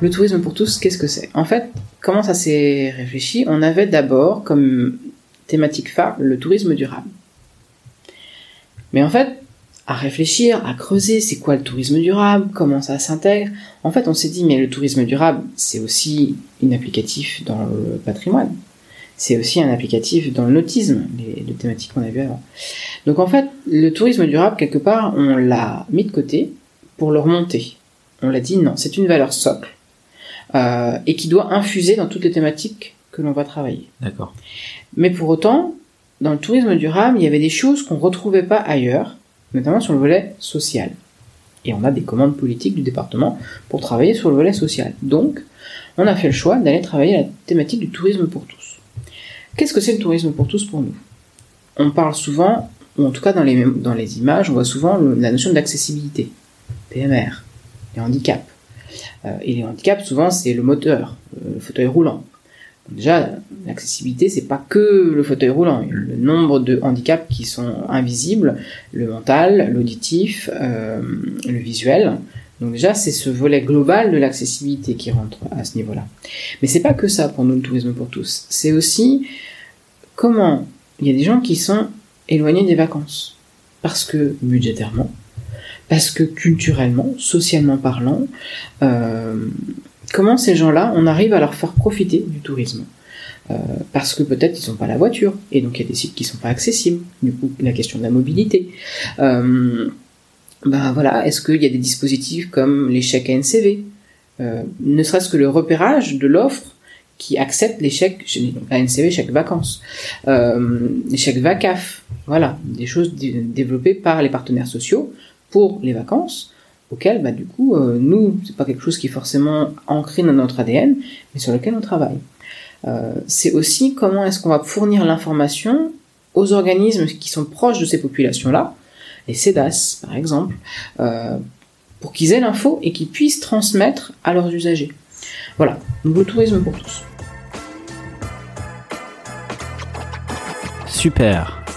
Le tourisme pour tous, qu'est-ce que c'est? En fait, comment ça s'est réfléchi? On avait d'abord comme thématique phare le tourisme durable. Mais en fait, à réfléchir, à creuser, c'est quoi le tourisme durable? Comment ça s'intègre? En fait, on s'est dit, mais le tourisme durable, c'est aussi un applicatif dans le patrimoine. C'est aussi un applicatif dans le nautisme, les thématiques qu'on a vues avant. Donc en fait, le tourisme durable, quelque part, on l'a mis de côté pour le remonter. On l'a dit, non, c'est une valeur socle euh, et qui doit infuser dans toutes les thématiques que l'on va travailler. D'accord. Mais pour autant, dans le tourisme durable, il y avait des choses qu'on ne retrouvait pas ailleurs, notamment sur le volet social. Et on a des commandes politiques du département pour travailler sur le volet social. Donc, on a fait le choix d'aller travailler la thématique du tourisme pour tous. Qu'est-ce que c'est le tourisme pour tous pour nous? On parle souvent, ou en tout cas dans les, dans les images, on voit souvent le- la notion d'accessibilité, PMR, les handicaps. Euh, et les handicaps, souvent, c'est le moteur, euh, le fauteuil roulant. Déjà, l'accessibilité, c'est pas que le fauteuil roulant. Le nombre de handicaps qui sont invisibles, le mental, l'auditif, euh, le visuel. Donc déjà, c'est ce volet global de l'accessibilité qui rentre à ce niveau-là. Mais c'est pas que ça pour nous, le tourisme pour tous. C'est aussi comment il y a des gens qui sont éloignés des vacances. Parce que budgétairement, parce que culturellement, socialement parlant, euh, comment ces gens-là, on arrive à leur faire profiter du tourisme? Euh, Parce que peut-être ils n'ont pas la voiture, et donc il y a des sites qui sont pas accessibles. Du coup, la question de la mobilité. Euh, ben voilà, est-ce qu'il y a des dispositifs comme les chèques ANCV Ne serait-ce que le repérage de l'offre qui accepte les chèques ANCV, chèques vacances, les chèques VACAF, voilà, des choses dé- développées par les partenaires sociaux pour les vacances, auxquelles, bah, du coup, euh, nous, c'est pas quelque chose qui est forcément ancré dans notre ADN, mais sur lequel on travaille. Euh, c'est aussi comment est-ce qu'on va fournir l'information aux organismes qui sont proches de ces populations-là, les CEDAS, par exemple, euh, pour qu'ils aient l'info et qu'ils puissent transmettre à leurs usagers. Voilà, donc le tourisme pour tous. Super,